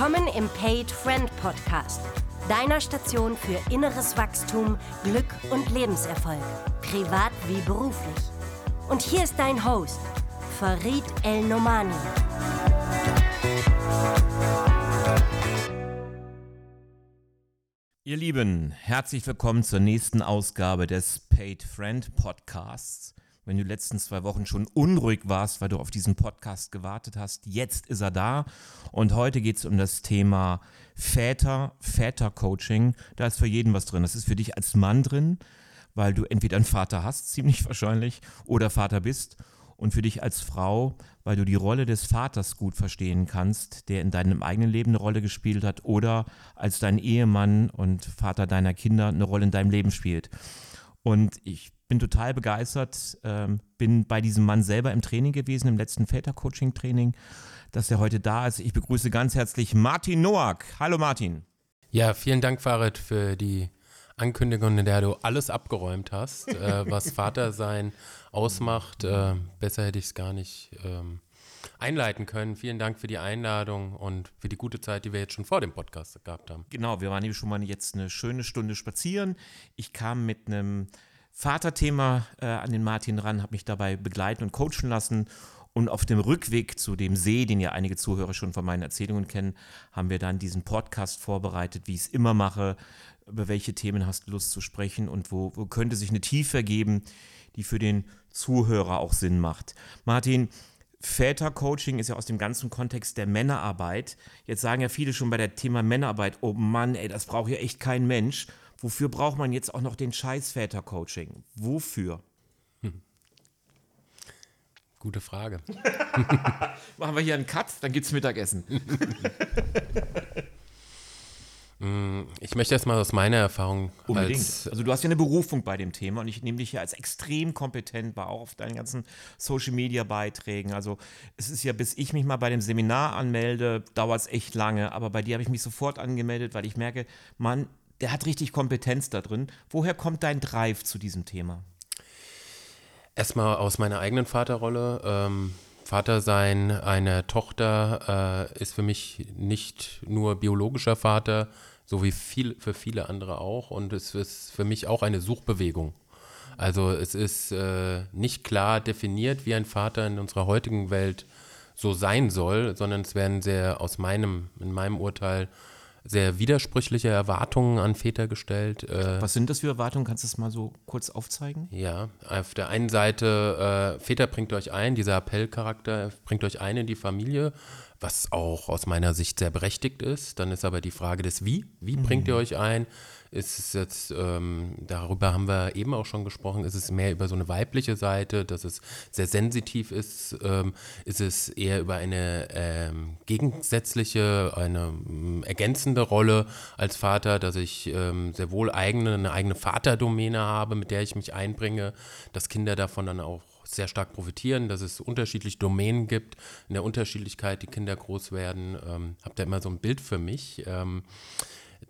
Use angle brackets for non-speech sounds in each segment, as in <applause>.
Willkommen im Paid Friend Podcast, deiner Station für inneres Wachstum, Glück und Lebenserfolg, privat wie beruflich. Und hier ist dein Host, Farid El Nomani. Ihr Lieben, herzlich willkommen zur nächsten Ausgabe des Paid Friend Podcasts. Wenn du die letzten zwei Wochen schon unruhig warst, weil du auf diesen Podcast gewartet hast, jetzt ist er da. Und heute geht es um das Thema Väter, Väter-Coaching. Da ist für jeden was drin. Das ist für dich als Mann drin, weil du entweder einen Vater hast, ziemlich <laughs> wahrscheinlich, oder Vater bist und für dich als Frau, weil du die Rolle des Vaters gut verstehen kannst, der in deinem eigenen Leben eine Rolle gespielt hat oder als dein Ehemann und Vater deiner Kinder eine Rolle in deinem Leben spielt. Und ich bin total begeistert, ähm, bin bei diesem Mann selber im Training gewesen, im letzten Väter-Coaching-Training, dass er heute da ist. Ich begrüße ganz herzlich Martin Noack. Hallo Martin. Ja, vielen Dank, Farid, für die Ankündigung, in der du alles abgeräumt hast, äh, was <laughs> Vatersein ausmacht. Äh, besser hätte ich es gar nicht ähm, einleiten können. Vielen Dank für die Einladung und für die gute Zeit, die wir jetzt schon vor dem Podcast gehabt haben. Genau, wir waren hier schon mal jetzt eine schöne Stunde spazieren. Ich kam mit einem Vaterthema äh, an den Martin ran, habe mich dabei begleiten und coachen lassen. Und auf dem Rückweg zu dem See, den ja einige Zuhörer schon von meinen Erzählungen kennen, haben wir dann diesen Podcast vorbereitet, wie ich es immer mache. Über welche Themen hast du Lust zu sprechen und wo, wo könnte sich eine Tiefe ergeben, die für den Zuhörer auch Sinn macht. Martin, Vätercoaching ist ja aus dem ganzen Kontext der Männerarbeit. Jetzt sagen ja viele schon bei der Thema Männerarbeit, oh Mann, ey, das braucht ja echt kein Mensch. Wofür braucht man jetzt auch noch den scheiß Vätercoaching? Wofür? Hm. Gute Frage. <laughs> Machen wir hier einen Cut, dann gibt's Mittagessen. <laughs> Mm, ich möchte erstmal aus meiner Erfahrung. Unbedingt. Als, also du hast ja eine Berufung bei dem Thema und ich nehme dich ja als extrem kompetent war, auch auf deinen ganzen Social Media Beiträgen. Also es ist ja, bis ich mich mal bei dem Seminar anmelde, dauert es echt lange, aber bei dir habe ich mich sofort angemeldet, weil ich merke, Mann, der hat richtig Kompetenz da drin. Woher kommt dein Drive zu diesem Thema? Erstmal aus meiner eigenen Vaterrolle. Ähm Vater sein einer Tochter äh, ist für mich nicht nur biologischer Vater, so wie viel, für viele andere auch. Und es ist für mich auch eine Suchbewegung. Also es ist äh, nicht klar definiert, wie ein Vater in unserer heutigen Welt so sein soll, sondern es werden sehr aus meinem, in meinem Urteil sehr widersprüchliche Erwartungen an Väter gestellt. Äh, Was sind das für Erwartungen? Kannst du es mal so kurz aufzeigen? Ja, auf der einen Seite, äh, Väter bringt euch ein, dieser Appellcharakter bringt euch ein in die Familie, was auch aus meiner Sicht sehr berechtigt ist. Dann ist aber die Frage des Wie. Wie bringt ihr mhm. euch ein? Ist es jetzt, ähm, darüber haben wir eben auch schon gesprochen, ist es mehr über so eine weibliche Seite, dass es sehr sensitiv ist, ähm, ist es eher über eine ähm, gegensätzliche, eine ähm, ergänzende Rolle als Vater, dass ich ähm, sehr wohl eigene, eine eigene Vaterdomäne habe, mit der ich mich einbringe, dass Kinder davon dann auch sehr stark profitieren, dass es unterschiedliche Domänen gibt, in der Unterschiedlichkeit die Kinder groß werden. Ähm, Habt ihr immer so ein Bild für mich? Ähm,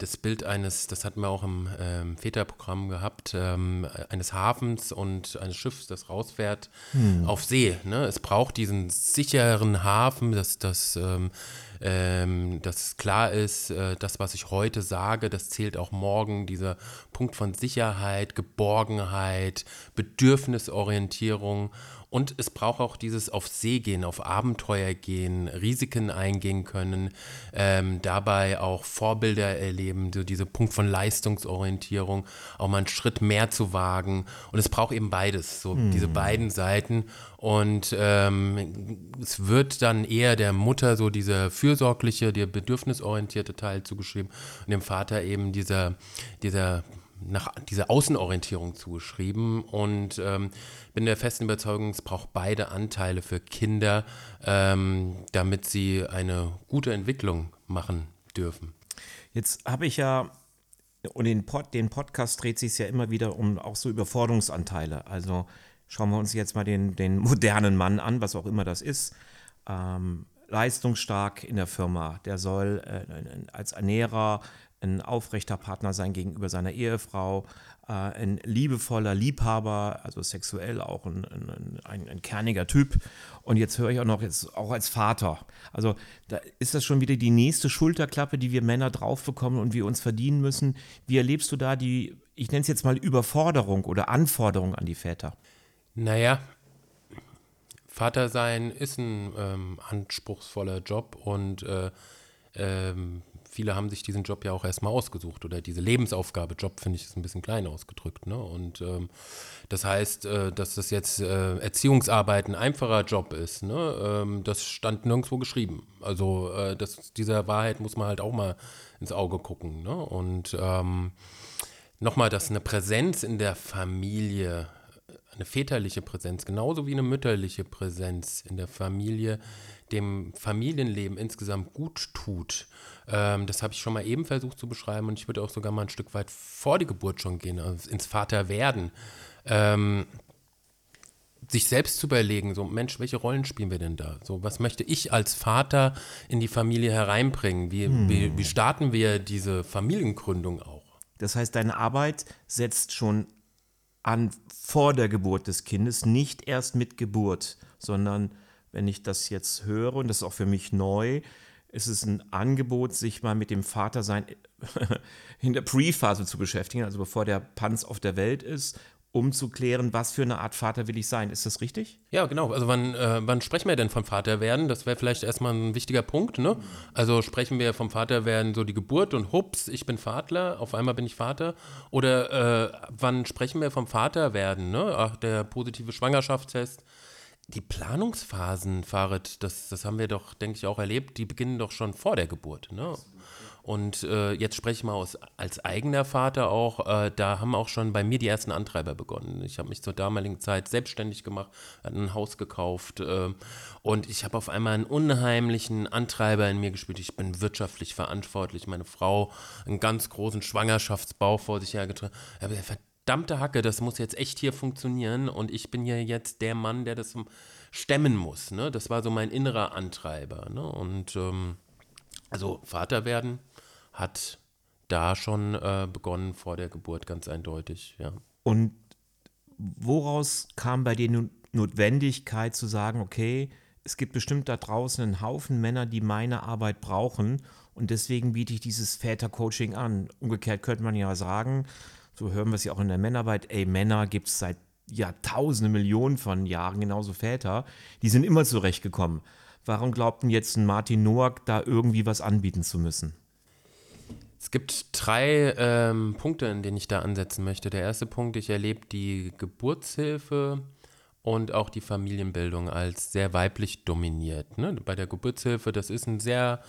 das Bild eines, das hatten wir auch im ähm, Väterprogramm gehabt, ähm, eines Hafens und eines Schiffs, das rausfährt hm. auf See. Ne? Es braucht diesen sicheren Hafen, dass das ähm, ähm, dass klar ist, äh, das, was ich heute sage, das zählt auch morgen. Dieser Punkt von Sicherheit, Geborgenheit, Bedürfnisorientierung. Und es braucht auch dieses auf See gehen, auf Abenteuer gehen, Risiken eingehen können, ähm, dabei auch Vorbilder erleben, so dieser Punkt von Leistungsorientierung, auch mal einen Schritt mehr zu wagen. Und es braucht eben beides, so hm. diese beiden Seiten. Und ähm, es wird dann eher der Mutter so dieser fürsorgliche, der bedürfnisorientierte Teil zugeschrieben und dem Vater eben dieser, dieser nach dieser Außenorientierung zugeschrieben und ähm, bin der festen Überzeugung, es braucht beide Anteile für Kinder, ähm, damit sie eine gute Entwicklung machen dürfen. Jetzt habe ich ja, und den, Pod, den Podcast dreht sich ja immer wieder um auch so Überforderungsanteile. Also schauen wir uns jetzt mal den, den modernen Mann an, was auch immer das ist. Ähm, leistungsstark in der Firma. Der soll äh, als Ernährer ein aufrechter Partner sein gegenüber seiner Ehefrau, äh, ein liebevoller Liebhaber, also sexuell auch ein, ein, ein, ein, kerniger Typ. Und jetzt höre ich auch noch jetzt auch als Vater. Also da ist das schon wieder die nächste Schulterklappe, die wir Männer drauf bekommen und wir uns verdienen müssen. Wie erlebst du da die, ich nenne es jetzt mal Überforderung oder Anforderung an die Väter? Naja, Vater sein ist ein ähm, anspruchsvoller Job und äh, ähm, viele haben sich diesen Job ja auch erstmal ausgesucht oder diese Lebensaufgabe, Job finde ich ist ein bisschen klein ausgedrückt. Ne? Und ähm, das heißt, äh, dass das jetzt äh, Erziehungsarbeit ein einfacher Job ist, ne? Ähm, das stand nirgendwo geschrieben. Also äh, das, dieser Wahrheit muss man halt auch mal ins Auge gucken. Ne? Und ähm, nochmal, dass eine Präsenz in der Familie eine väterliche Präsenz, genauso wie eine mütterliche Präsenz in der Familie dem Familienleben insgesamt gut tut. Ähm, das habe ich schon mal eben versucht zu beschreiben und ich würde auch sogar mal ein Stück weit vor die Geburt schon gehen, also ins Vaterwerden. Ähm, sich selbst zu überlegen, so Mensch, welche Rollen spielen wir denn da? So, was möchte ich als Vater in die Familie hereinbringen? Wie, hm. wie, wie starten wir diese Familiengründung auch? Das heißt, deine Arbeit setzt schon an vor der Geburt des Kindes, nicht erst mit Geburt, sondern wenn ich das jetzt höre, und das ist auch für mich neu, ist es ein Angebot, sich mal mit dem Vatersein <laughs> in der Pre-Phase zu beschäftigen, also bevor der Panz auf der Welt ist um zu klären, was für eine Art Vater will ich sein. Ist das richtig? Ja, genau. Also wann, äh, wann sprechen wir denn vom Vaterwerden? Das wäre vielleicht erstmal ein wichtiger Punkt. Ne? Also sprechen wir vom Vaterwerden so die Geburt und hups, ich bin Vater, auf einmal bin ich Vater. Oder äh, wann sprechen wir vom Vaterwerden? Ne? Ach, der positive Schwangerschaftstest. Die Planungsphasen, Farid, das, das haben wir doch, denke ich, auch erlebt, die beginnen doch schon vor der Geburt. Ne? Und äh, jetzt spreche ich mal aus, als eigener Vater auch, äh, da haben auch schon bei mir die ersten Antreiber begonnen. Ich habe mich zur damaligen Zeit selbstständig gemacht, ein Haus gekauft äh, und ich habe auf einmal einen unheimlichen Antreiber in mir gespürt. Ich bin wirtschaftlich verantwortlich. Meine Frau einen ganz großen Schwangerschaftsbau vor sich hergetragen. Verdammte Hacke, das muss jetzt echt hier funktionieren und ich bin hier jetzt der Mann, der das stemmen muss. Ne? Das war so mein innerer Antreiber. Ne? Und ähm, also Vater werden hat da schon äh, begonnen vor der Geburt, ganz eindeutig, ja. Und woraus kam bei dir die Notwendigkeit zu sagen, okay, es gibt bestimmt da draußen einen Haufen Männer, die meine Arbeit brauchen und deswegen biete ich dieses Vätercoaching an. Umgekehrt könnte man ja sagen, so hören wir es ja auch in der Männerarbeit, ey, Männer gibt es seit Jahrtausende, Millionen von Jahren, genauso Väter, die sind immer zurechtgekommen. Warum glaubten jetzt ein Martin Noack da irgendwie was anbieten zu müssen? Es gibt drei ähm, Punkte, in denen ich da ansetzen möchte. Der erste Punkt, ich erlebe die Geburtshilfe und auch die Familienbildung als sehr weiblich dominiert. Ne? Bei der Geburtshilfe, das ist ein sehr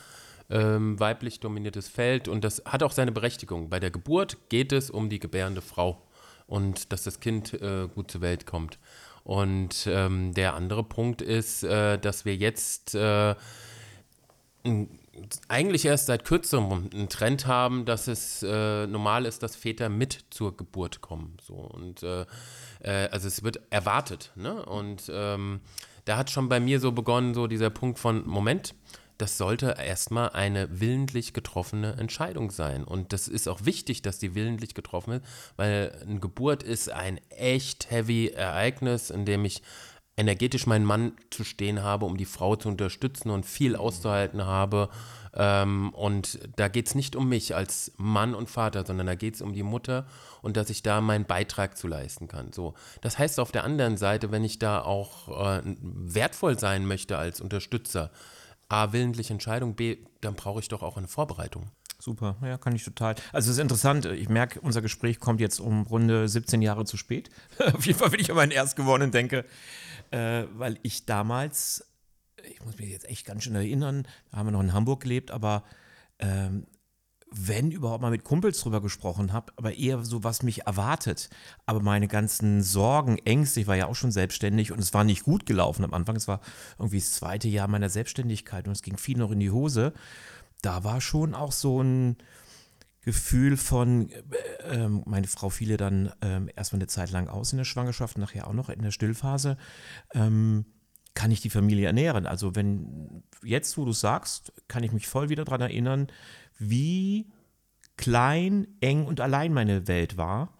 ähm, weiblich dominiertes Feld und das hat auch seine Berechtigung. Bei der Geburt geht es um die gebärende Frau und dass das Kind äh, gut zur Welt kommt. Und ähm, der andere Punkt ist, äh, dass wir jetzt äh, eigentlich erst seit kürzerem einen Trend haben, dass es äh, normal ist, dass Väter mit zur Geburt kommen. So. Und äh, äh, also es wird erwartet. Ne? Und ähm, da hat schon bei mir so begonnen, so dieser Punkt von Moment, das sollte erstmal eine willentlich getroffene Entscheidung sein. Und das ist auch wichtig, dass die willentlich getroffen wird, weil eine Geburt ist ein echt heavy Ereignis, in dem ich energetisch meinen Mann zu stehen habe, um die Frau zu unterstützen und viel auszuhalten habe. Ähm, und da geht es nicht um mich als Mann und Vater, sondern da geht es um die Mutter und dass ich da meinen Beitrag zu leisten kann. So, das heißt auf der anderen Seite, wenn ich da auch äh, wertvoll sein möchte als Unterstützer, A, willentlich Entscheidung, B, dann brauche ich doch auch eine Vorbereitung. Super, ja, kann ich total. Also es ist interessant, ich merke, unser Gespräch kommt jetzt um Runde 17 Jahre zu spät. <laughs> Auf jeden Fall, wenn ich an meinen Erstgeborenen denke, äh, weil ich damals, ich muss mich jetzt echt ganz schön erinnern, da haben wir noch in Hamburg gelebt, aber ähm, wenn überhaupt mal mit Kumpels drüber gesprochen habe, aber eher so, was mich erwartet. Aber meine ganzen Sorgen, Ängste, ich war ja auch schon selbstständig und es war nicht gut gelaufen am Anfang. Es war irgendwie das zweite Jahr meiner Selbstständigkeit und es ging viel noch in die Hose. Da war schon auch so ein Gefühl von, äh, meine Frau fiele dann äh, erstmal eine Zeit lang aus in der Schwangerschaft, nachher auch noch in der Stillphase. Ähm, kann ich die Familie ernähren? Also wenn jetzt, wo du sagst, kann ich mich voll wieder daran erinnern, wie klein, eng und allein meine Welt war.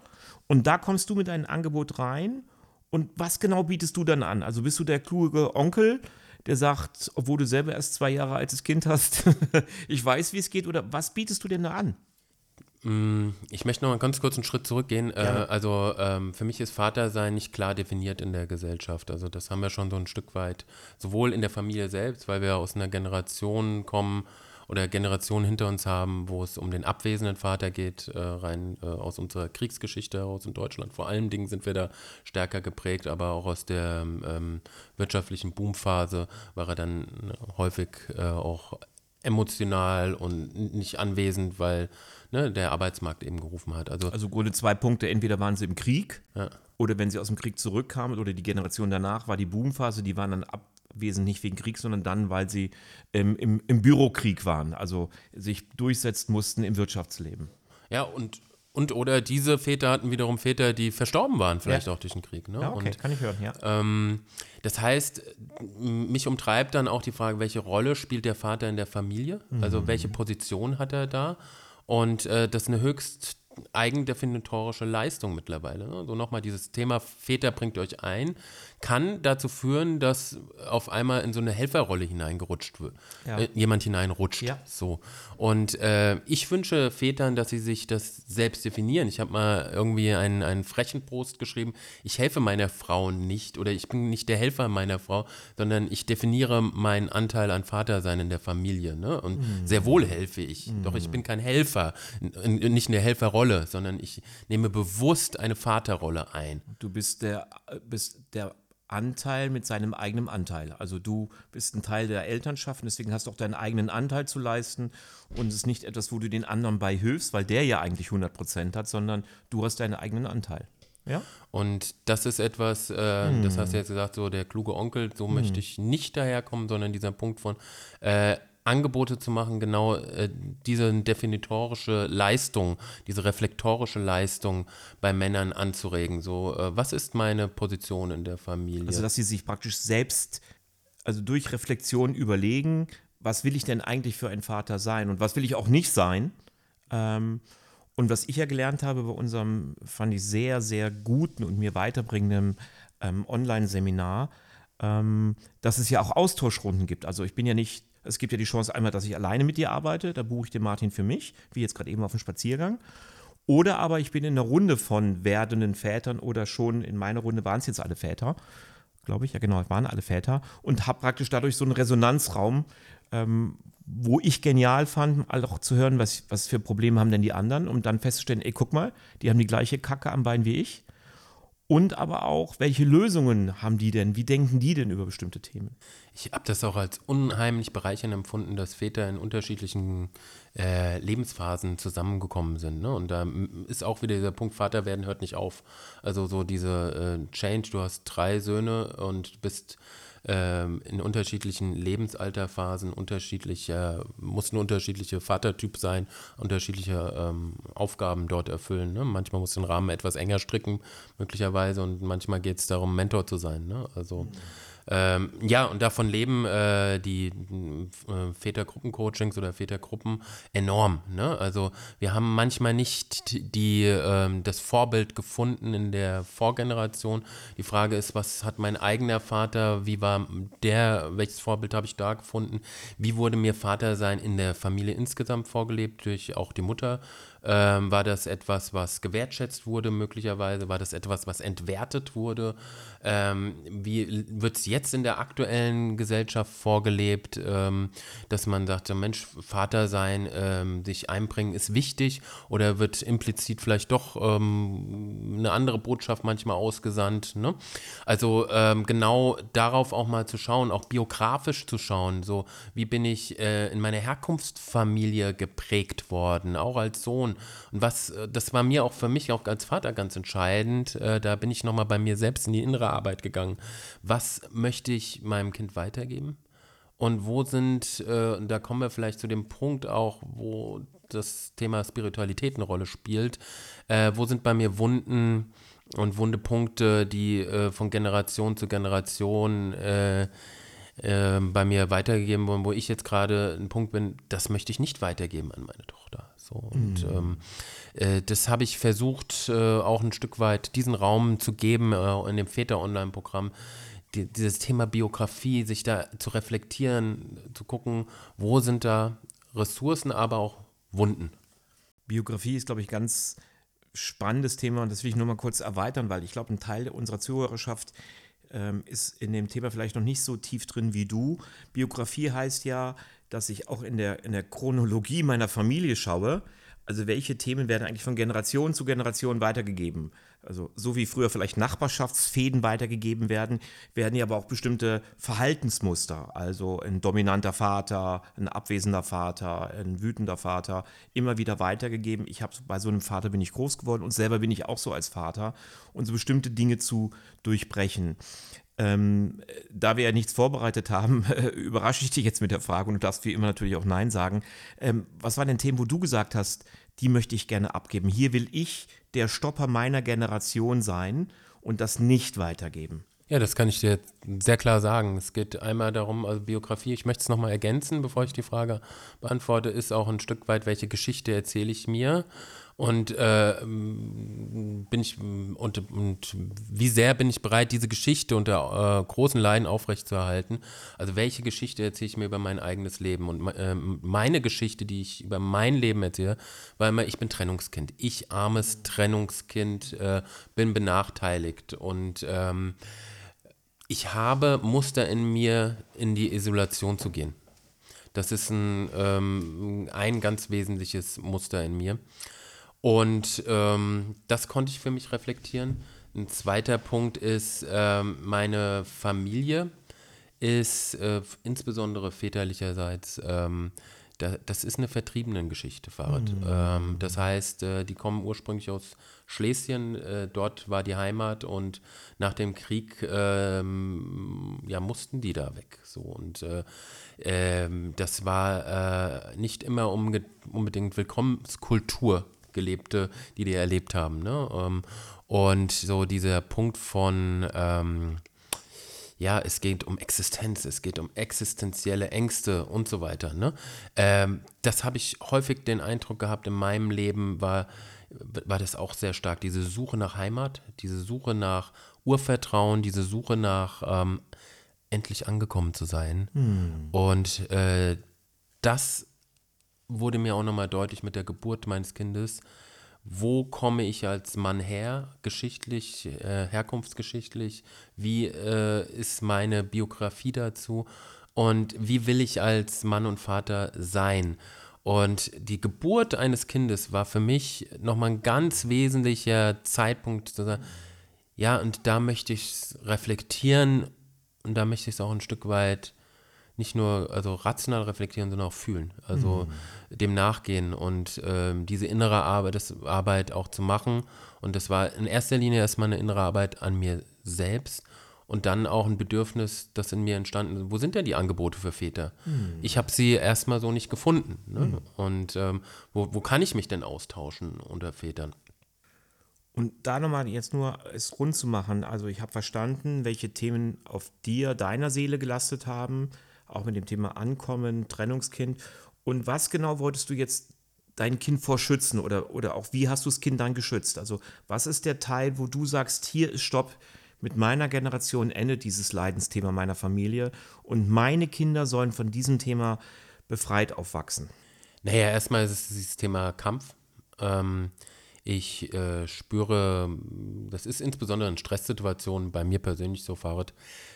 Und da kommst du mit deinem Angebot rein. Und was genau bietest du dann an? Also bist du der kluge Onkel, der sagt, obwohl du selber erst zwei Jahre altes Kind hast, <laughs> ich weiß, wie es geht, oder was bietest du denn da an? Mm, ich möchte noch mal ganz kurz einen Schritt zurückgehen. Äh, also ähm, für mich ist Vatersein nicht klar definiert in der Gesellschaft. Also das haben wir schon so ein Stück weit, sowohl in der Familie selbst, weil wir aus einer Generation kommen oder Generationen hinter uns haben, wo es um den abwesenden Vater geht, äh, rein äh, aus unserer Kriegsgeschichte heraus in Deutschland. Vor allen Dingen sind wir da stärker geprägt, aber auch aus der ähm, wirtschaftlichen Boomphase war er dann häufig äh, auch emotional und nicht anwesend, weil ne, der Arbeitsmarkt eben gerufen hat. Also, Also Grunde zwei Punkte. Entweder waren sie im Krieg Ja. oder wenn sie aus dem Krieg zurückkamen oder die Generation danach war die Boomphase, die waren dann abwesend nicht wegen Krieg, sondern dann, weil sie ähm, im, im Bürokrieg waren, also sich durchsetzen mussten im Wirtschaftsleben. ja, und, und oder diese Väter hatten wiederum Väter, die verstorben waren, vielleicht Ja. auch durch den Krieg. Ne? Ja, okay, und, kann ich hören, ja. ähm, das heißt, mich umtreibt dann auch die Frage, welche Rolle spielt der Vater in der Familie? Also welche Position hat er da? Und äh, das ist eine höchst eigendefinitorische Leistung mittlerweile. Ne? So nochmal dieses Thema Väter bringt euch ein, kann dazu führen, dass auf einmal in so eine Helferrolle hineingerutscht wird. Ja. Äh, jemand hineinrutscht. Ja. So. Und äh, ich wünsche Vätern, dass sie sich das selbst definieren. Ich habe mal irgendwie einen, einen frechen Post geschrieben, ich helfe meiner Frau nicht oder ich bin nicht der Helfer meiner Frau, sondern ich definiere meinen Anteil an Vatersein in der Familie. Ne? Und sehr wohl helfe ich. Doch ich bin kein Helfer, n- n- nicht eine Helferrolle, sondern ich nehme bewusst eine Vaterrolle ein. Du bist der, bist der Anteil mit seinem eigenen Anteil. Also du bist ein Teil der Elternschaft und deswegen hast du auch deinen eigenen Anteil zu leisten und es ist nicht etwas, wo du den anderen bei hilfst, weil der ja eigentlich 100 Prozent hat, sondern du hast deinen eigenen Anteil. Ja? Und das ist etwas, äh, das hast du jetzt gesagt, so der kluge Onkel, so möchte ich nicht daherkommen, sondern dieser Punkt von äh, Angebote zu machen, genau äh, diese definitorische Leistung, diese reflektorische Leistung bei Männern anzuregen. So, äh, was ist meine Position in der Familie? Also dass sie sich praktisch selbst, also durch Reflexion überlegen, was will ich denn eigentlich für ein Vater sein und was will ich auch nicht sein. Ähm, und was ich ja gelernt habe bei unserem, fand ich sehr, sehr guten und mir weiterbringenden ähm, Online-Seminar, ähm, dass es ja auch Austauschrunden gibt. Also ich bin ja nicht, es gibt ja die Chance einmal, dass ich alleine mit dir arbeite, da buche ich den Martin für mich, wie jetzt gerade eben auf dem Spaziergang. Oder aber ich bin in einer Runde von werdenden Vätern oder schon in meiner Runde waren es jetzt alle Väter, glaube ich, ja genau, waren alle Väter und habe praktisch dadurch so einen Resonanzraum, ähm, wo ich genial fand, auch zu hören, was, was für Probleme haben denn die anderen, um dann festzustellen, ey, guck mal, die haben die gleiche Kacke am Bein wie ich. Und aber auch, welche Lösungen haben die denn? Wie denken die denn über bestimmte Themen? Ich habe das auch als unheimlich bereichernd empfunden, dass Väter in unterschiedlichen äh, Lebensphasen zusammengekommen sind. Ne? Und da ist auch wieder dieser Punkt, Vater werden hört nicht auf. Also so diese äh, Change, du hast drei Söhne und bist ähm, in unterschiedlichen Lebensalterphasen, unterschiedlicher, muss ein unterschiedlicher Vatertyp sein, unterschiedliche ähm, Aufgaben dort erfüllen. Ne? Manchmal muss den Rahmen etwas enger stricken, möglicherweise, und manchmal geht es darum, Mentor zu sein. Ne? Also ähm, ja, und davon leben äh, die äh, Vätergruppencoachings oder Vätergruppen enorm. Ne? Also wir haben manchmal nicht die, ähm, das Vorbild gefunden in der Vorgeneration. Die Frage ist, was hat mein eigener Vater, wie war der, welches Vorbild habe ich da gefunden? Wie wurde mir Vatersein in der Familie insgesamt vorgelebt, durch auch die Mutter? Ähm, war das etwas, was gewertschätzt wurde möglicherweise? War das etwas, was entwertet wurde? Ähm, wie wird es jetzt in der aktuellen Gesellschaft vorgelebt, ähm, dass man sagt, Mensch, Vater sein, ähm, sich einbringen ist wichtig oder wird implizit vielleicht doch ähm, eine andere Botschaft manchmal ausgesandt? Ne? Also ähm, genau darauf auch mal zu schauen, auch biografisch zu schauen, so wie bin ich äh, in meiner Herkunftsfamilie geprägt worden, auch als Sohn. Und was, äh, das war mir auch für mich auch als Vater ganz entscheidend. Äh, da bin ich nochmal bei mir selbst in die innere Arbeit gegangen. Was möchte ich meinem Kind weitergeben? Und wo sind, äh, da kommen wir vielleicht zu dem Punkt auch, wo das Thema Spiritualität eine Rolle spielt, wo sind bei mir Wunden und wunde Punkte, die von Generation zu Generation äh, äh, bei mir weitergegeben wurden, wo ich jetzt gerade ein Punkt bin, das möchte ich nicht weitergeben an meine Tochter. So. So. Und mhm. ähm, äh, das habe ich versucht, äh, auch ein Stück weit diesen Raum zu geben äh, in dem Väter-Online-Programm. Die, dieses Thema Biografie, sich da zu reflektieren, zu gucken, wo sind da Ressourcen, aber auch Wunden. Biografie ist, glaube ich, ganz spannendes Thema und das will ich nur mal kurz erweitern, weil ich glaube, ein Teil unserer Zuhörerschaft ähm, ist in dem Thema vielleicht noch nicht so tief drin wie du. Biografie heißt ja, dass ich auch in der, in der Chronologie meiner Familie schaue. Also welche Themen werden eigentlich von Generation zu Generation weitergegeben? Also so wie früher vielleicht Nachbarschaftsfäden weitergegeben werden, werden ja aber auch bestimmte Verhaltensmuster, also ein dominanter Vater, ein abwesender Vater, ein wütender Vater, immer wieder weitergegeben. Ich habe bei so einem Vater bin ich groß geworden und selber bin ich auch so als Vater und so bestimmte Dinge zu durchbrechen. Ähm, da wir ja nichts vorbereitet haben, äh, <laughs> überrasche ich dich jetzt mit der Frage und du darfst wie immer natürlich auch Nein sagen. Ähm, was waren denn Themen, wo du gesagt hast, die möchte ich gerne abgeben? Hier will ich der Stopper meiner Generation sein und das nicht weitergeben. Ja, das kann ich dir sehr klar sagen. Es geht einmal darum, also Biografie, ich möchte es nochmal ergänzen, bevor ich die Frage beantworte, ist auch ein Stück weit, welche Geschichte erzähle ich mir und äh, bin ich und, und wie sehr bin ich bereit, diese Geschichte unter äh, großen Leiden aufrechtzuerhalten? Also welche Geschichte erzähle ich mir über mein eigenes Leben? Und äh, meine Geschichte, die ich über mein Leben erzähle, war immer, ich bin Trennungskind. Ich armes Trennungskind äh, bin benachteiligt und ähm, ich habe Muster in mir, in die Isolation zu gehen. Das ist ein, ähm, ein ganz wesentliches Muster in mir. Und ähm, das konnte ich für mich reflektieren. Ein zweiter Punkt ist, ähm, meine Familie ist äh, insbesondere väterlicherseits, ähm, da, das ist eine Vertriebenen-Geschichte, Fahrrad. Mhm. Ähm, das heißt, äh, die kommen ursprünglich aus Schlesien, äh, dort war die Heimat und nach dem Krieg ähm, ja, mussten die da weg. So. Und äh, ähm, das war äh, nicht immer unbedingt Willkommenskultur gelebte, die die erlebt haben. Ne? Ähm, und so dieser Punkt von, ähm, ja, es geht um Existenz, es geht um existenzielle Ängste und so weiter. Ne? Ähm, das habe ich häufig den Eindruck gehabt, in meinem Leben war, war das auch sehr stark. Diese Suche nach Heimat, diese Suche nach Urvertrauen, diese Suche nach ähm, endlich angekommen zu sein. Hm. Und äh, das wurde mir auch nochmal deutlich mit der Geburt meines Kindes, wo komme ich als Mann her, geschichtlich, äh, herkunftsgeschichtlich, wie äh, ist meine Biografie dazu und wie will ich als Mann und Vater sein. Und die Geburt eines Kindes war für mich nochmal ein ganz wesentlicher Zeitpunkt zu sagen, ja, und da möchte ich es reflektieren und da möchte ich es auch ein Stück weit nicht nur also rational reflektieren, sondern auch fühlen. Also mhm. dem nachgehen und ähm, diese innere Arbeit, das Arbeit auch zu machen. Und das war in erster Linie erstmal eine innere Arbeit an mir selbst und dann auch ein Bedürfnis, das in mir entstanden ist. Wo sind denn die Angebote für Väter? Mhm. Ich habe sie erstmal so nicht gefunden. Ne? Mhm. Und ähm, wo, wo kann ich mich denn austauschen unter Vätern? Und da nochmal jetzt nur es rund zu machen, also ich habe verstanden, welche Themen auf dir, deiner Seele gelastet haben auch mit dem Thema Ankommen, Trennungskind. Und was genau wolltest du jetzt dein Kind vor schützen oder, oder auch wie hast du das Kind dann geschützt? Also was ist der Teil, wo du sagst, hier ist Stopp, mit meiner Generation endet dieses Leidensthema meiner Familie und meine Kinder sollen von diesem Thema befreit aufwachsen? Naja, erstmal ist es dieses Thema Kampf. Ähm, ich äh, spüre, das ist insbesondere in Stresssituationen bei mir persönlich so, Fahrrad,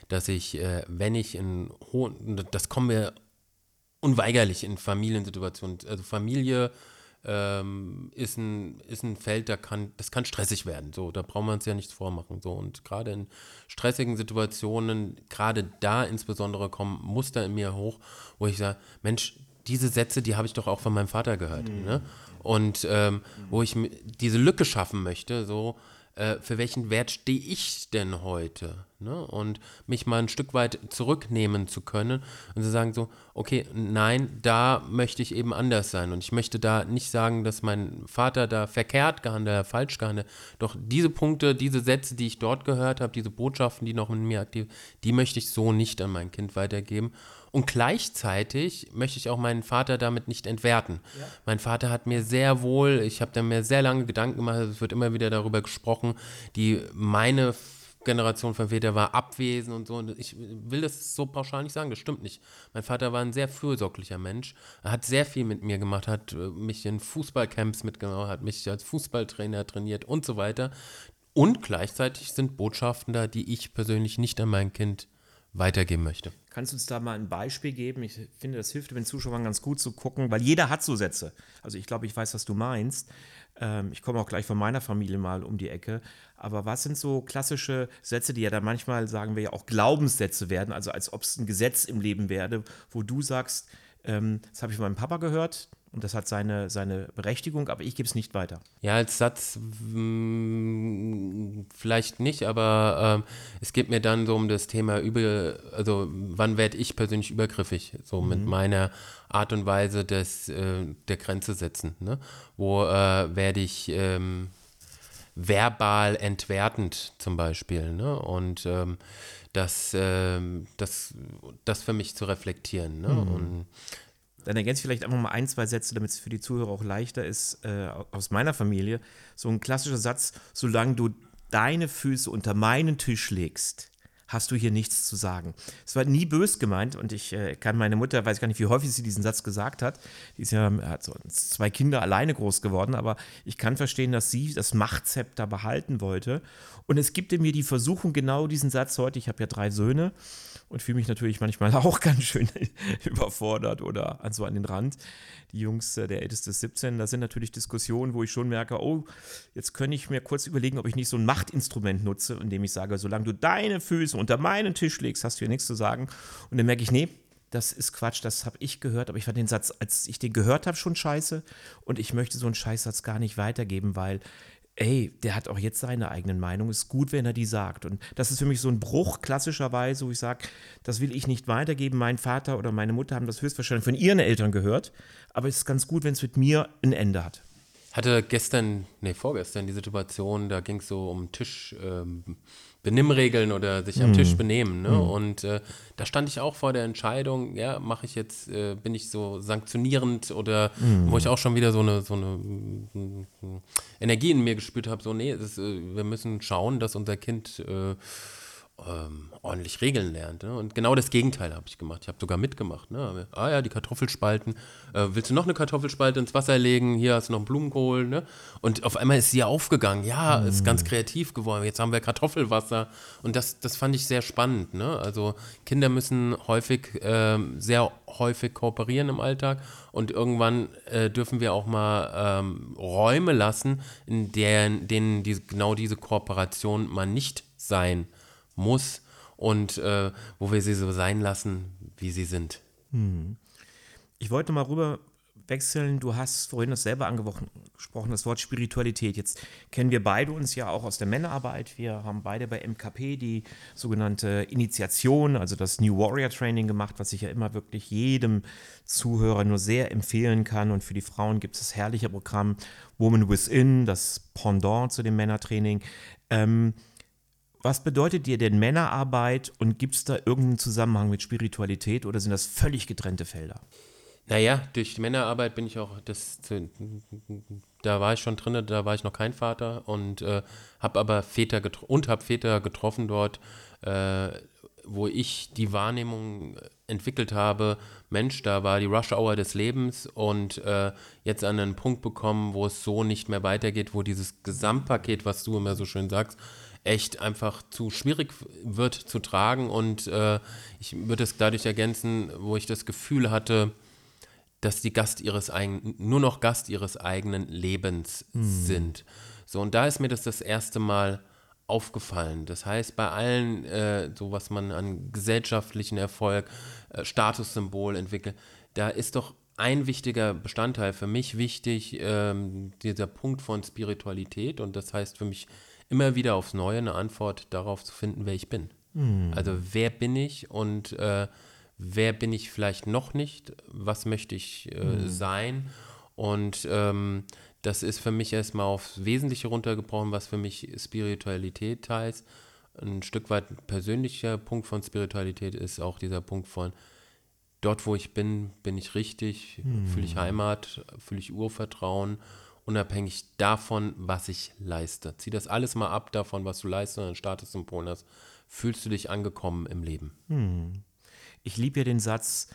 dass ich, äh, wenn ich in hohen, das kommen wir unweigerlich in Familiensituationen, also Familie ähm, ist, ein, ist ein Feld, da kann, das kann stressig werden, so, da brauchen wir uns ja nichts vormachen, so, und gerade in stressigen Situationen, gerade da insbesondere kommen Muster in mir hoch, wo ich sage, Mensch, diese Sätze, die habe ich doch auch von meinem Vater gehört, mhm. ne? Und ähm, wo ich diese Lücke schaffen möchte, so, äh, für welchen Wert stehe ich denn heute? Ne? Und mich mal ein Stück weit zurücknehmen zu können und zu sagen so, okay, nein, da möchte ich eben anders sein. Und ich möchte da nicht sagen, dass mein Vater da verkehrt gehandelt hat, falsch gehandelt Doch diese Punkte, diese Sätze, die ich dort gehört habe, diese Botschaften, die noch in mir aktiv, die möchte ich so nicht an mein Kind weitergeben. Und gleichzeitig möchte ich auch meinen Vater damit nicht entwerten. Ja. Mein Vater hat mir sehr wohl, ich habe da mir sehr lange Gedanken gemacht, es wird immer wieder darüber gesprochen, die meine Generation von Väter war abwesend und so. Und ich will das so pauschal nicht sagen, das stimmt nicht. Mein Vater war ein sehr fürsorglicher Mensch. Er hat sehr viel mit mir gemacht, hat äh, mich in Fußballcamps mitgenommen, hat mich als Fußballtrainer trainiert und so weiter. Und gleichzeitig sind Botschaften da, die ich persönlich nicht an mein Kind weitergeben möchte. Kannst du uns da mal ein Beispiel geben? Ich finde, das hilft den Zuschauern ganz gut zu gucken, weil jeder hat so Sätze. Also ich glaube, ich weiß, was du meinst. Ähm, ich komme auch gleich von meiner Familie mal um die Ecke. Aber was sind so klassische Sätze, die ja dann manchmal, sagen wir ja, auch Glaubenssätze werden, also als ob es ein Gesetz im Leben werde, wo du sagst, ähm, das habe ich von meinem Papa gehört, und das hat seine, seine Berechtigung, aber ich gebe es nicht weiter. Ja, als Satz mh, mm, vielleicht nicht, aber äh, es geht mir dann so um das Thema über, also wann werde ich persönlich übergriffig, so mhm. mit meiner Art und Weise des, äh, der Grenze setzen. Ne? Wo äh, werde ich ähm, verbal entwertend zum Beispiel. Ne? Und ähm, das, ähm, das, das für mich zu reflektieren. Ne? Mhm. Und dann ergänze ich vielleicht einfach mal ein, zwei Sätze, damit es für die Zuhörer auch leichter ist, äh, aus meiner Familie. So ein klassischer Satz, solange du deine Füße unter meinen Tisch legst, hast du hier nichts zu sagen. Es war nie bös gemeint und ich äh, kann meine Mutter, weiß gar nicht, wie häufig sie diesen Satz gesagt hat. Die ist ja, hat so zwei Kinder alleine groß geworden, aber ich kann verstehen, dass sie das Machtzepter behalten wollte. Und es gibt in mir die Versuchung, genau diesen Satz heute, ich habe ja drei Söhne, und fühle mich natürlich manchmal <laughs> auch ganz schön <laughs> überfordert oder an so an den Rand. Die Jungs, äh, der älteste ist 17, da sind natürlich Diskussionen, wo ich schon merke, oh, jetzt könnte ich mir kurz überlegen, ob ich nicht so ein Machtinstrument nutze, indem ich sage, solange du deine Füße unter meinen Tisch legst, hast du hier nichts zu sagen. Und dann merke ich, nee, das ist Quatsch, das habe ich gehört, aber ich fand den Satz, als ich den gehört habe, schon scheiße und ich möchte so einen Scheißsatz gar nicht weitergeben, weil ey, der hat auch jetzt seine eigenen Meinungen, ist gut, wenn er die sagt. Und das ist für mich so ein Bruch klassischerweise, wo ich sage, das will ich nicht weitergeben. Mein Vater oder meine Mutter haben das höchstwahrscheinlich von ihren Eltern gehört, aber es ist ganz gut, wenn es mit mir ein Ende hat. Hatte gestern, nee, vorgestern die Situation, da ging es so um Tisch, ähm, Benimmregeln oder sich am mm. Tisch benehmen. Ne? Mm. Und äh, da stand ich auch vor der Entscheidung, ja, mache ich jetzt, äh, bin ich so sanktionierend oder mm. wo ich auch schon wieder so eine, so eine Energie in mir gespürt habe, so, nee, ist, äh, wir müssen schauen, dass unser Kind äh, ähm, ordentlich Regeln lernt. Ne? Und genau das Gegenteil habe ich gemacht. Ich habe sogar mitgemacht. Ne? Ah ja, die Kartoffelspalten. Äh, willst du noch eine Kartoffelspalte ins Wasser legen? Hier hast du noch einen Blumenkohl. Ne? Und auf einmal ist sie aufgegangen. Ja, mm. ist ganz kreativ geworden. Jetzt haben wir Kartoffelwasser. Und das, das fand ich sehr spannend. Ne? Also Kinder müssen häufig, äh, sehr häufig kooperieren im Alltag. Und irgendwann äh, dürfen wir auch mal ähm, Räume lassen, in deren, denen die, genau diese Kooperation mal nicht sein muss und äh, wo wir sie so sein lassen, wie sie sind. Hm. Ich wollte mal rüber wechseln. Du hast vorhin das selber angesprochen, das Wort Spiritualität. Jetzt kennen wir beide uns ja auch aus der Männerarbeit. Wir haben beide bei MKP die sogenannte Initiation, also das New Warrior Training gemacht, was ich ja immer wirklich jedem Zuhörer nur sehr empfehlen kann. Und für die Frauen gibt es das herrliche Programm Woman Within, das Pendant zu dem Männertraining. Ähm, was bedeutet dir denn Männerarbeit und gibt es da irgendeinen Zusammenhang mit Spiritualität oder sind das völlig getrennte Felder? Naja, durch Männerarbeit bin ich auch, das, da war ich schon drin, da war ich noch kein Vater und äh, habe aber Väter und habe Väter getroffen dort, äh, wo ich die Wahrnehmung entwickelt habe, Mensch, da war die Rush Hour des Lebens und äh, jetzt an einen Punkt bekommen, wo es so nicht mehr weitergeht, wo dieses Gesamtpaket, was du immer so schön sagst, echt einfach zu schwierig wird zu tragen. Und äh, ich würde es dadurch ergänzen, wo ich das Gefühl hatte, dass die Gast ihres eigenen, nur noch Gast ihres eigenen Lebens hm. sind. So, und da ist mir das das erste Mal aufgefallen. Das heißt, bei allen, äh, so was man an gesellschaftlichen Erfolg, äh, Statussymbol entwickelt, da ist doch ein wichtiger Bestandteil für mich wichtig, ähm, dieser Punkt von Spiritualität. Und das heißt für mich immer wieder aufs Neue eine Antwort darauf zu finden, wer ich bin. Also wer bin ich und äh, wer bin ich vielleicht noch nicht? Was möchte ich äh, sein? Und ähm, das ist für mich erstmal aufs Wesentliche runtergebrochen, was für mich Spiritualität heißt. Ein Stück weit ein persönlicher Punkt von Spiritualität ist auch dieser Punkt von dort, wo ich bin, bin ich richtig, fühle ich Heimat, fühle ich Urvertrauen, unabhängig davon, was ich leiste. Zieh das alles mal ab davon, was du leistest, und dann startest du im Ponas. Fühlst du dich angekommen im Leben? Ich liebe ja den Satz,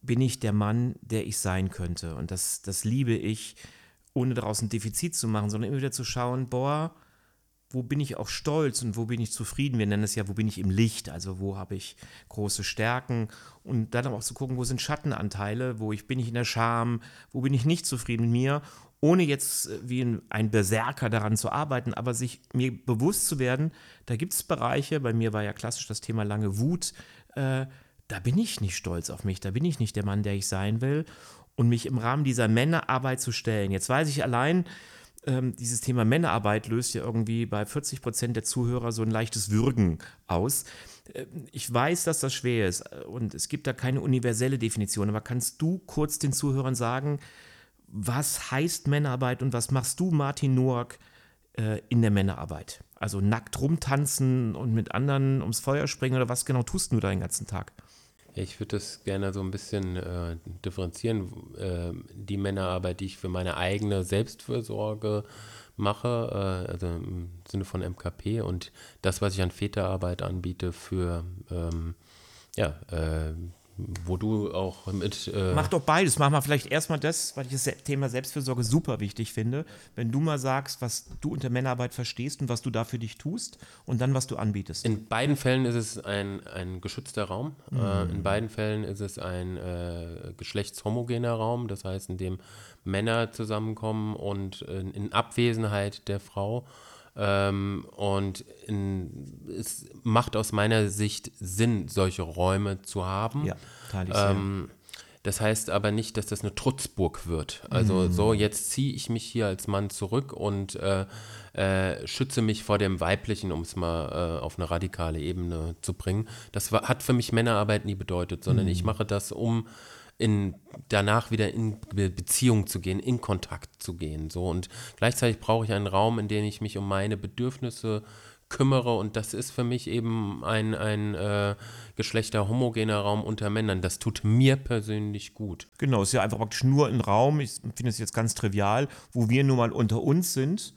bin ich der Mann, der ich sein könnte. Und das, das liebe ich, ohne daraus ein Defizit zu machen, sondern immer wieder zu schauen, boah, wo bin ich auch stolz und wo bin ich zufrieden? Wir nennen es ja, wo bin ich im Licht, also wo habe ich große Stärken? Und dann auch zu gucken, wo sind Schattenanteile, wo ich bin ich in der Scham, wo bin ich nicht zufrieden mit mir, ohne jetzt äh, wie ein, ein Berserker daran zu arbeiten, aber sich mir bewusst zu werden, da gibt es Bereiche, bei mir war ja klassisch das Thema lange Wut, äh, da bin ich nicht stolz auf mich, da bin ich nicht der Mann, der ich sein will. Und mich im Rahmen dieser Männerarbeit zu stellen. Jetzt weiß ich allein, ähm, dieses Thema Männerarbeit löst ja irgendwie bei 40 Prozent der Zuhörer so ein leichtes Würgen aus. Ähm, Ich weiß, dass das schwer ist äh, und es gibt da keine universelle Definition, aber kannst du kurz den Zuhörern sagen, was heißt Männerarbeit und was machst du, Martin Noack, äh, in der Männerarbeit? Also nackt rumtanzen und mit anderen ums Feuer springen oder was genau tust du da den ganzen Tag? Ich würde das gerne so ein bisschen äh, differenzieren. Äh, die Männerarbeit, die ich für meine eigene Selbstfürsorge mache, äh, also im Sinne von MKP und das, was ich an Väterarbeit anbiete für, ähm, ja, äh, wo du auch mit. Äh, Mach doch beides. Mach mal vielleicht erstmal das, weil ich das Thema Selbstfürsorge super wichtig finde. Wenn du mal sagst, was du unter Männerarbeit verstehst und was du da für dich tust und dann, was du anbietest. In beiden Fällen ist es ein, ein geschützter Raum. Äh, in beiden Fällen ist es ein äh, geschlechtshomogener Raum, das heißt, in dem Männer zusammenkommen und in Abwesenheit der Frau. Ähm, und in, es macht aus meiner Sicht Sinn, solche Räume zu haben. ja, teile ich. Ähm, das heißt aber nicht, dass das eine Trutzburg wird. Also so, jetzt ziehe ich mich hier als Mann zurück und äh, äh, schütze mich vor dem Weiblichen, um es mal äh, auf eine radikale Ebene zu bringen. Das war, hat für mich Männerarbeit nie bedeutet, sondern ich mache das, um in, danach wieder in Be- Beziehung zu gehen, in Kontakt zu gehen. So. Und gleichzeitig brauche ich einen Raum, in dem ich mich um meine Bedürfnisse kümmere und das ist für mich eben ein, ein äh, geschlechterhomogener Raum unter Männern. Das tut mir persönlich gut. Genau, es ist ja einfach praktisch nur ein Raum, ich finde es jetzt ganz trivial, wo wir nur mal unter uns sind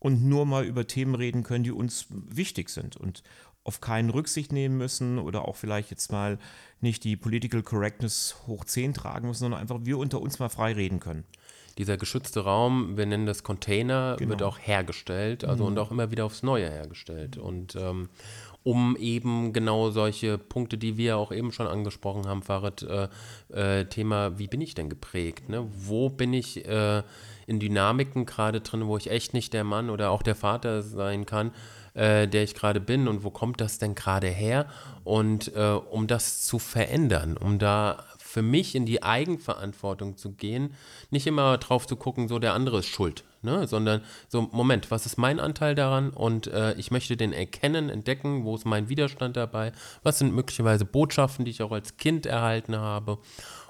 und nur mal über Themen reden können, die uns wichtig sind und auf keinen Rücksicht nehmen müssen oder auch vielleicht jetzt mal nicht die Political Correctness hoch 10 tragen müssen, sondern einfach wir unter uns mal frei reden können. Dieser geschützte Raum, wir nennen das Container, Genau. wird auch hergestellt, also und auch immer wieder aufs Neue hergestellt. Und ähm, um eben genau solche Punkte, die wir auch eben schon angesprochen haben, Fahrrad, äh, äh, Thema, wie bin ich denn geprägt? Ne? Wo bin ich äh, in Dynamiken gerade drin, wo ich echt nicht der Mann oder auch der Vater sein kann, äh, der ich gerade bin und wo kommt das denn gerade her? Und äh, um das zu verändern, um da für mich in die Eigenverantwortung zu gehen, nicht immer drauf zu gucken, so der andere ist schuld, ne? sondern so, Moment, was ist mein Anteil daran? Und äh, ich möchte den erkennen, entdecken, wo ist mein Widerstand dabei? Was sind möglicherweise Botschaften, die ich auch als Kind erhalten habe,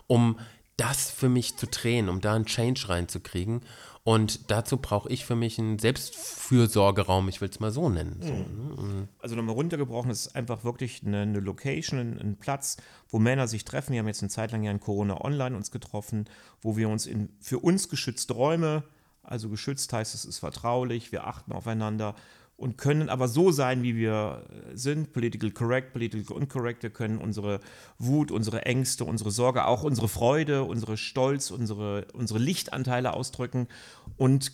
um das für mich zu drehen, um da einen Change reinzukriegen. Und dazu brauche ich für mich einen Selbstfürsorgeraum, ich will es mal so nennen. So, ne? Also nochmal runtergebrochen, es ist einfach wirklich eine, eine Location, ein, ein Platz, wo Männer sich treffen. Wir haben jetzt eine Zeit lang ja in Corona online uns getroffen, wo wir uns in für uns geschützte Räume, also geschützt heißt es ist vertraulich, wir achten aufeinander und können aber so sein, wie wir äh, sind, political correct, political incorrect. Wir können unsere Wut, unsere Ängste, unsere Sorge, auch unsere Freude, unsere Stolz, unsere, unsere Lichtanteile ausdrücken und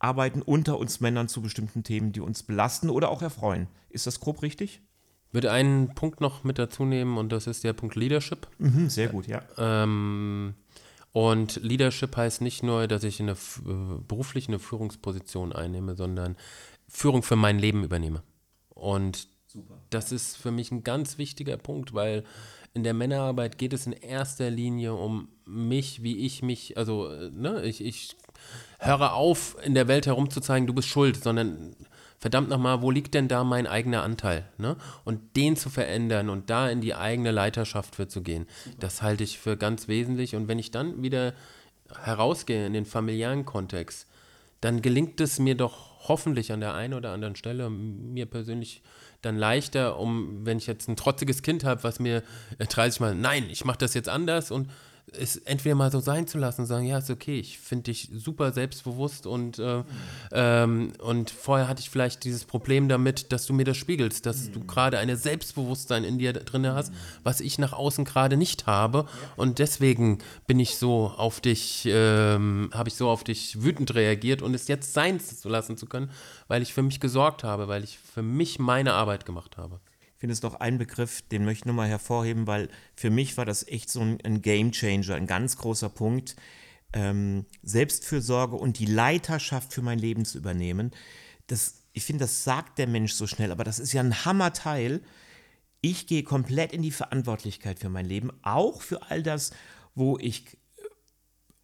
arbeiten unter uns Männern zu bestimmten Themen, die uns belasten oder auch erfreuen. Ist das grob richtig? Würde einen Punkt noch mit dazu nehmen und das ist der Punkt Leadership. Mhm, sehr gut, ja. Ähm, und Leadership heißt nicht nur, dass ich in eine äh, beruflich eine Führungsposition einnehme, sondern Führung für mein Leben übernehme. Und das ist für mich ein ganz wichtiger Punkt, weil in der Männerarbeit geht es in erster Linie um mich, wie ich mich, also äh, ne, ich, ich höre auf, in der Welt herumzuzeigen, du bist schuld, sondern verdammt nochmal, wo liegt denn da mein eigener Anteil? Ne? Und den zu verändern und da in die eigene Leiterschaft für zu gehen, das halte ich für ganz wesentlich. Und wenn ich dann wieder herausgehe in den familiären Kontext, dann gelingt es mir doch hoffentlich an der einen oder anderen Stelle, mir persönlich dann leichter, um, wenn ich jetzt ein trotziges Kind habe, was mir 30 Mal, nein, ich mache das jetzt anders und es entweder mal so sein zu lassen und sagen, ja, ist okay, ich finde dich super selbstbewusst und, äh, ähm, und vorher hatte ich vielleicht dieses Problem damit, dass du mir das spiegelst, dass mhm. du gerade ein Selbstbewusstsein in dir drin hast, was ich nach außen gerade nicht habe. Und deswegen bin ich so auf dich, ähm, habe ich so auf dich wütend reagiert und es jetzt sein zu lassen zu können, weil ich für mich gesorgt habe, weil ich für mich meine Arbeit gemacht habe finde es noch ein Begriff, den möchte ich nochmal hervorheben, weil für mich war das echt so ein, ein Game Changer, ein ganz großer Punkt. Ähm, Selbstfürsorge und die Leiterschaft für mein Leben zu übernehmen. Das, ich finde, das sagt der Mensch so schnell, aber das ist ja ein Hammerteil. Ich gehe komplett in die Verantwortlichkeit für mein Leben, auch für all das, wo ich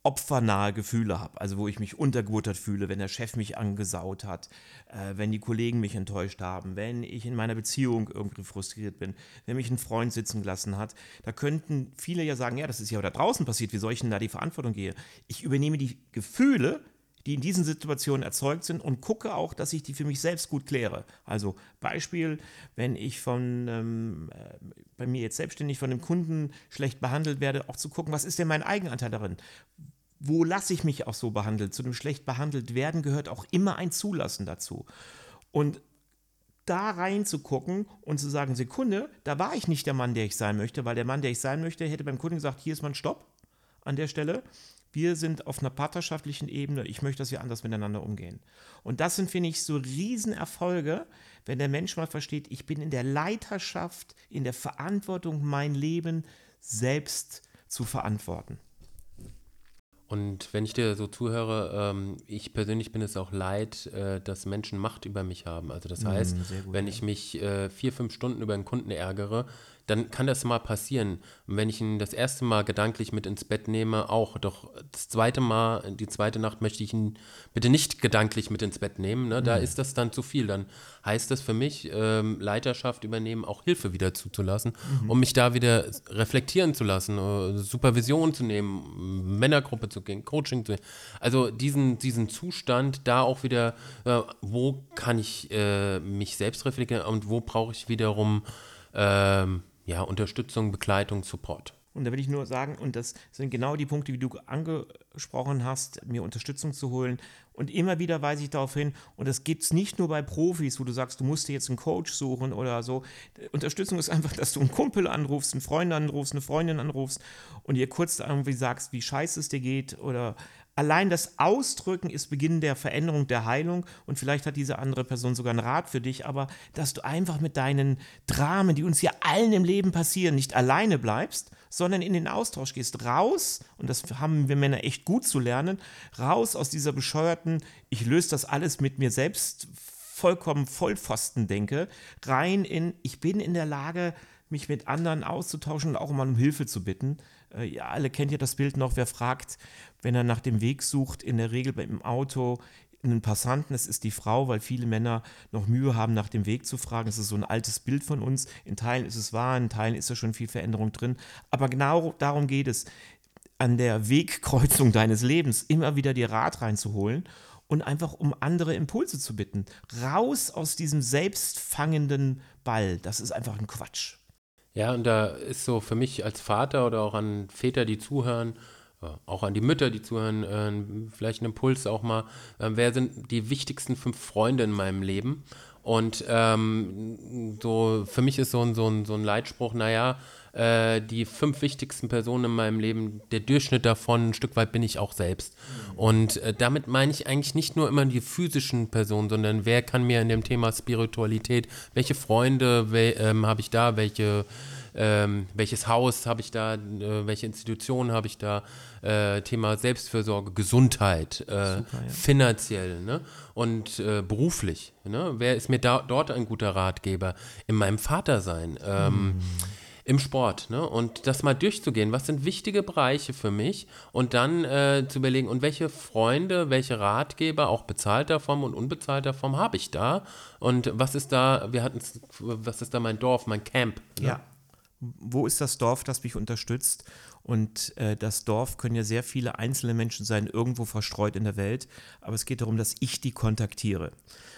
opfernahe Gefühle habe, also wo ich mich untergebuttert fühle, wenn der Chef mich angesaut hat, äh, wenn die Kollegen mich enttäuscht haben, wenn ich in meiner Beziehung irgendwie frustriert bin, wenn mich ein Freund sitzen gelassen hat, da könnten viele ja sagen, ja, das ist ja da draußen passiert, wie soll ich denn da die Verantwortung gehen? Ich übernehme die Gefühle, die in diesen Situationen erzeugt sind und gucke auch, dass ich die für mich selbst gut kläre. Also Beispiel, wenn ich von ähm, äh, bei mir jetzt selbstständig von einem Kunden schlecht behandelt werde, auch zu gucken, was ist denn mein Eigenanteil darin? Wo lasse ich mich auch so behandelt? Zu dem schlecht behandelt werden gehört auch immer ein Zulassen dazu. Und da reinzugucken und zu sagen, Sekunde, da war ich nicht der Mann, der ich sein möchte, weil der Mann, der ich sein möchte, hätte beim Kunden gesagt, hier ist mein Stopp an der Stelle. Wir sind auf einer partnerschaftlichen Ebene. Ich möchte, dass wir anders miteinander umgehen. Und das sind, finde ich, so Riesenerfolge, wenn der Mensch mal versteht, ich bin in der Leiterschaft, in der Verantwortung, mein Leben selbst zu verantworten. Und wenn ich dir so zuhöre, ähm, ich persönlich bin es auch leid, äh, dass Menschen Macht über mich haben. Also das mm, heißt, gut, wenn ja. ich mich äh, vier, fünf Stunden über einen Kunden ärgere, dann kann das mal passieren. Und wenn ich ihn das erste Mal gedanklich mit ins Bett nehme, auch. Doch das zweite Mal, die zweite Nacht möchte ich ihn bitte nicht gedanklich mit ins Bett nehmen. Ne? Da mhm. ist das dann zu viel. Dann heißt das für mich, ähm, Leiterschaft übernehmen, auch Hilfe wieder zuzulassen, mhm. um mich da wieder reflektieren zu lassen, äh, Supervision zu nehmen, Männergruppe zu gehen, Coaching zu gehen. Also diesen, diesen Zustand, da auch wieder, äh, wo kann ich äh, mich selbst reflektieren und wo brauche ich wiederum ähm, ja, Unterstützung, Begleitung, Support. Und da will ich nur sagen, und das sind genau die Punkte, wie du angesprochen hast, mir Unterstützung zu holen. Und immer wieder weise ich darauf hin, und das gibt es nicht nur bei Profis, wo du sagst, du musst dir jetzt einen Coach suchen oder so. Unterstützung ist einfach, dass du einen Kumpel anrufst, einen Freund anrufst, eine Freundin anrufst und ihr kurz irgendwie sagst, wie scheiße es dir geht oder Allein das Ausdrücken ist Beginn der Veränderung, der Heilung. Und vielleicht hat diese andere Person sogar einen Rat für dich, aber dass du einfach mit deinen Dramen, die uns ja allen im Leben passieren, nicht alleine bleibst, sondern in den Austausch gehst, raus, und das haben wir Männer echt gut zu lernen, raus aus dieser bescheuerten, ich löse das alles mit mir selbst vollkommen Vollpfosten denke, rein in, ich bin in der Lage, mich mit anderen auszutauschen und auch mal um Hilfe zu bitten. Äh, ihr alle kennt ja das Bild noch, wer fragt, wenn er nach dem Weg sucht, in der Regel beim Auto einen Passanten, es ist die Frau, weil viele Männer noch Mühe haben, nach dem Weg zu fragen. Es ist so ein altes Bild von uns. In Teilen ist es wahr, in Teilen ist da schon viel Veränderung drin. Aber genau darum geht es, an der Wegkreuzung deines Lebens immer wieder dir Rat reinzuholen und einfach um andere Impulse zu bitten. Raus aus diesem selbstfangenden Ball. Das ist einfach ein Quatsch. Ja, und da ist so für mich als Vater oder auch an Väter, die zuhören, auch an die Mütter, die zuhören, äh, vielleicht ein Impuls auch mal, äh, wer sind die wichtigsten fünf Freunde in meinem Leben? Und ähm, so für mich ist so ein, so ein, so ein Leitspruch, naja, äh, die fünf wichtigsten Personen in meinem Leben, der Durchschnitt davon, ein Stück weit bin ich auch selbst. Und äh, damit meine ich eigentlich nicht nur immer die physischen Personen, sondern wer kann mir in dem Thema Spiritualität, welche Freunde ähm, habe ich da, welche ähm, welches Haus habe ich da, äh, welche Institutionen habe ich da, äh, Thema Selbstfürsorge, Gesundheit, äh, Super, ja. finanziell ne? und äh, beruflich. Ne? Wer ist mir da, dort ein guter Ratgeber? In meinem Vatersein. Ähm, mm im Sport, ne? Und das mal durchzugehen, was sind wichtige Bereiche für mich und dann äh, zu überlegen, und welche Freunde, welche Ratgeber, auch bezahlter Form und unbezahlter Form habe ich da? Und was ist da, wir hatten was ist da mein Dorf, mein Camp? Ne? Ja. Wo ist das Dorf, das mich unterstützt? Und äh, das Dorf können ja sehr viele einzelne Menschen sein, irgendwo verstreut in der Welt. Aber es geht darum, dass ich die kontaktiere.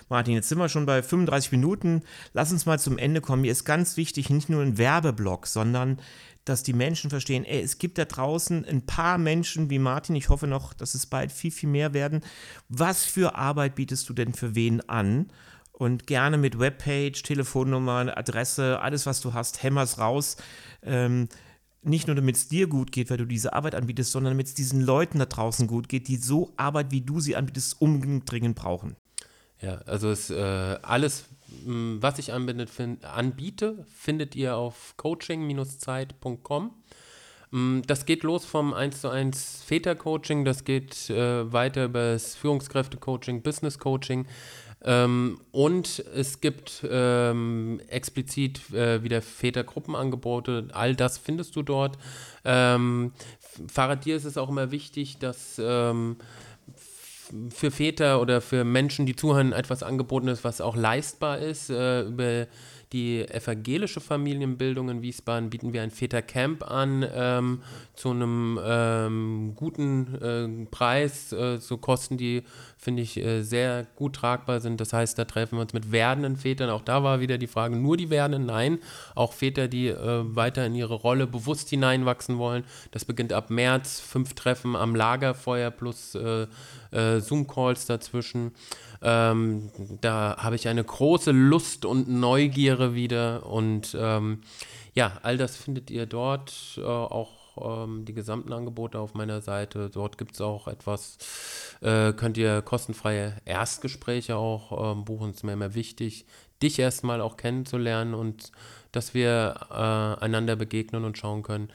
Martin, jetzt sind wir schon bei 35 Minuten. Lass uns mal zum Ende kommen. Mir ist ganz wichtig, nicht nur ein Werbeblock, sondern dass die Menschen verstehen, ey, es gibt da draußen ein paar Menschen wie Martin, ich hoffe noch, dass es bald viel, viel mehr werden. Was für Arbeit bietest du denn für wen an? Und gerne mit Webpage, Telefonnummer, Adresse, alles, was du hast, hämmer's raus. Ähm, nicht nur damit es dir gut geht, weil du diese Arbeit anbietest, sondern damit es diesen Leuten da draußen gut geht, die so Arbeit, wie du sie anbietest, unbedingt dringend brauchen. Ja, also ist äh, alles, mh, was ich anbietet, find, anbiete, findet ihr auf coaching-zeit.com. Das geht los vom 1 zu 1 Väter-Coaching, das geht äh, weiter über das Führungskräfte-Coaching, Business-Coaching. Ähm, und es gibt ähm, explizit äh, wieder Vätergruppenangebote. All das findest du dort. Ähm, Fahrrad dir ist es auch immer wichtig, dass ähm, für Väter oder für Menschen, die zuhören, etwas angeboten ist, was auch leistbar ist. Äh, über die evangelische Familienbildung in Wiesbaden bieten wir ein Vätercamp an ähm, zu einem ähm, guten äh, Preis, äh, so Kosten, die, finde ich, äh, sehr gut tragbar sind. Das heißt, da treffen wir uns mit werdenden Vätern. Auch da war wieder die Frage, nur die werdenden? Nein, auch Väter, die äh, weiter in ihre Rolle bewusst hineinwachsen wollen. Das beginnt ab März, fünf Treffen am Lagerfeuer plus äh, äh, Zoom-Calls dazwischen. Ähm, da habe ich eine große Lust und Neugierde wieder. Und ähm, ja, all das findet ihr dort, äh, auch ähm, die gesamten Angebote auf meiner Seite. Dort gibt es auch etwas, äh, könnt ihr kostenfreie Erstgespräche auch ähm, buchen. Es ist mir immer wichtig, dich erstmal auch kennenzulernen und dass wir äh, einander begegnen und schauen können,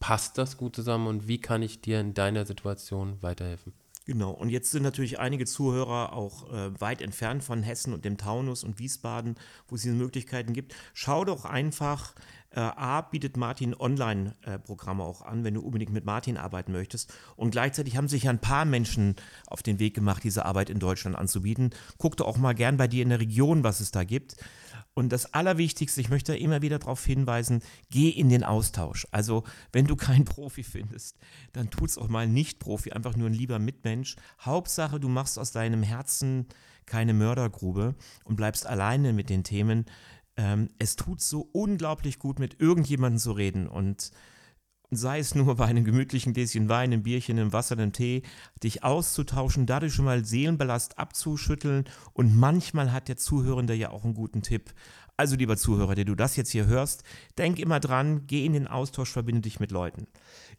passt das gut zusammen und wie kann ich dir in deiner Situation weiterhelfen. Genau, und jetzt sind natürlich einige Zuhörer auch äh, weit entfernt von Hessen und dem Taunus und Wiesbaden, wo es diese Möglichkeiten gibt. Schau doch einfach, äh, A, bietet Martin Online-Programme äh, auch an, wenn du unbedingt mit Martin arbeiten möchtest. Und gleichzeitig haben sich ja ein paar Menschen auf den Weg gemacht, diese Arbeit in Deutschland anzubieten. Guck doch auch mal gern bei dir in der Region, was es da gibt. Und das Allerwichtigste, ich möchte immer wieder darauf hinweisen, geh in den Austausch. Also wenn du keinen <laughs> Profi findest, dann tut es auch mal nicht Profi, einfach nur ein lieber Mitmensch. Hauptsache, du machst aus deinem Herzen keine Mördergrube und bleibst alleine mit den Themen. Ähm, es tut so unglaublich gut, mit irgendjemandem zu reden und sei es nur bei einem gemütlichen Gläschen Wein, einem Bierchen, einem Wasser, einem Tee, dich auszutauschen, dadurch schon mal Seelenballast abzuschütteln und manchmal hat der Zuhörende ja auch einen guten Tipp. Also lieber Zuhörer, der du das jetzt hier hörst, denk immer dran, geh in den Austausch, verbinde dich mit Leuten.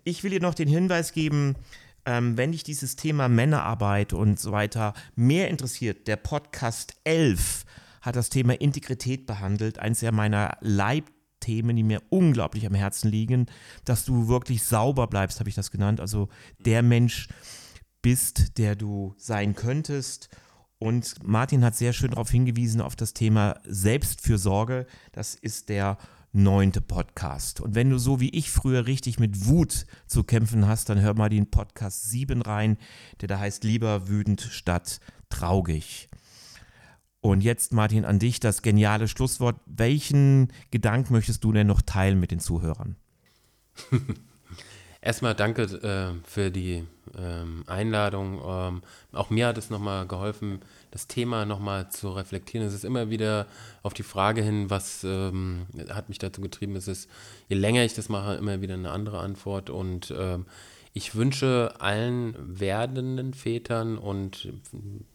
Ich will dir noch den Hinweis geben, ähm, wenn dich dieses Thema Männerarbeit und so weiter mehr interessiert, der Podcast 11 hat das Thema Integrität behandelt, eins der meiner Leib Themen, die mir unglaublich am Herzen liegen, dass du wirklich sauber bleibst, habe ich das genannt. Also der Mensch bist, der du sein könntest. Und Martin hat sehr schön darauf hingewiesen, auf das Thema Selbstfürsorge. Das ist der neunte Podcast. Und wenn du so wie ich früher richtig mit Wut zu kämpfen hast, dann hör mal den Podcast 7 rein, der da heißt Lieber wütend statt traurig. Und jetzt, Martin, an dich das geniale Schlusswort. Welchen Gedanken möchtest du denn noch teilen mit den Zuhörern? <laughs> Erstmal danke äh, für die ähm, Einladung. Ähm, auch mir hat es nochmal geholfen, das Thema nochmal zu reflektieren. Es ist immer wieder auf die Frage hin, was ähm, hat mich dazu getrieben. Es ist, je länger ich das mache, immer wieder eine andere Antwort. Und ähm, ich wünsche allen werdenden Vätern und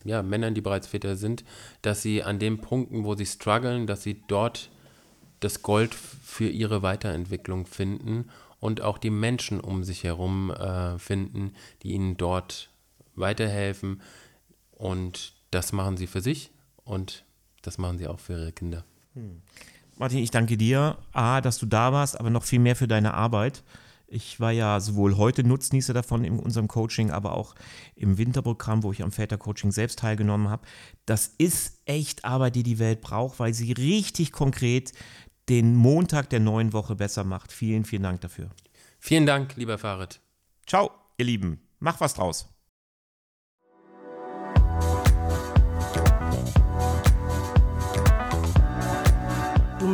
ja, Männern, die bereits Väter sind, dass sie an den Punkten, wo sie strugglen, dass sie dort das Gold für ihre Weiterentwicklung finden und auch die Menschen um sich herum äh, finden, die ihnen dort weiterhelfen. Und das machen sie für sich und das machen sie auch für ihre Kinder. Hm. Martin, ich danke dir, A, dass du da warst, aber noch viel mehr für deine Arbeit. Ich war ja sowohl heute Nutznießer davon in unserem Coaching, aber auch im Winterprogramm, wo ich am Vätercoaching selbst teilgenommen habe. Das ist echt Arbeit, die die Welt braucht, weil sie richtig konkret den Montag der neuen Woche besser macht. Vielen, vielen Dank dafür. Vielen Dank, lieber Farid. Ciao, ihr Lieben. Mach was draus.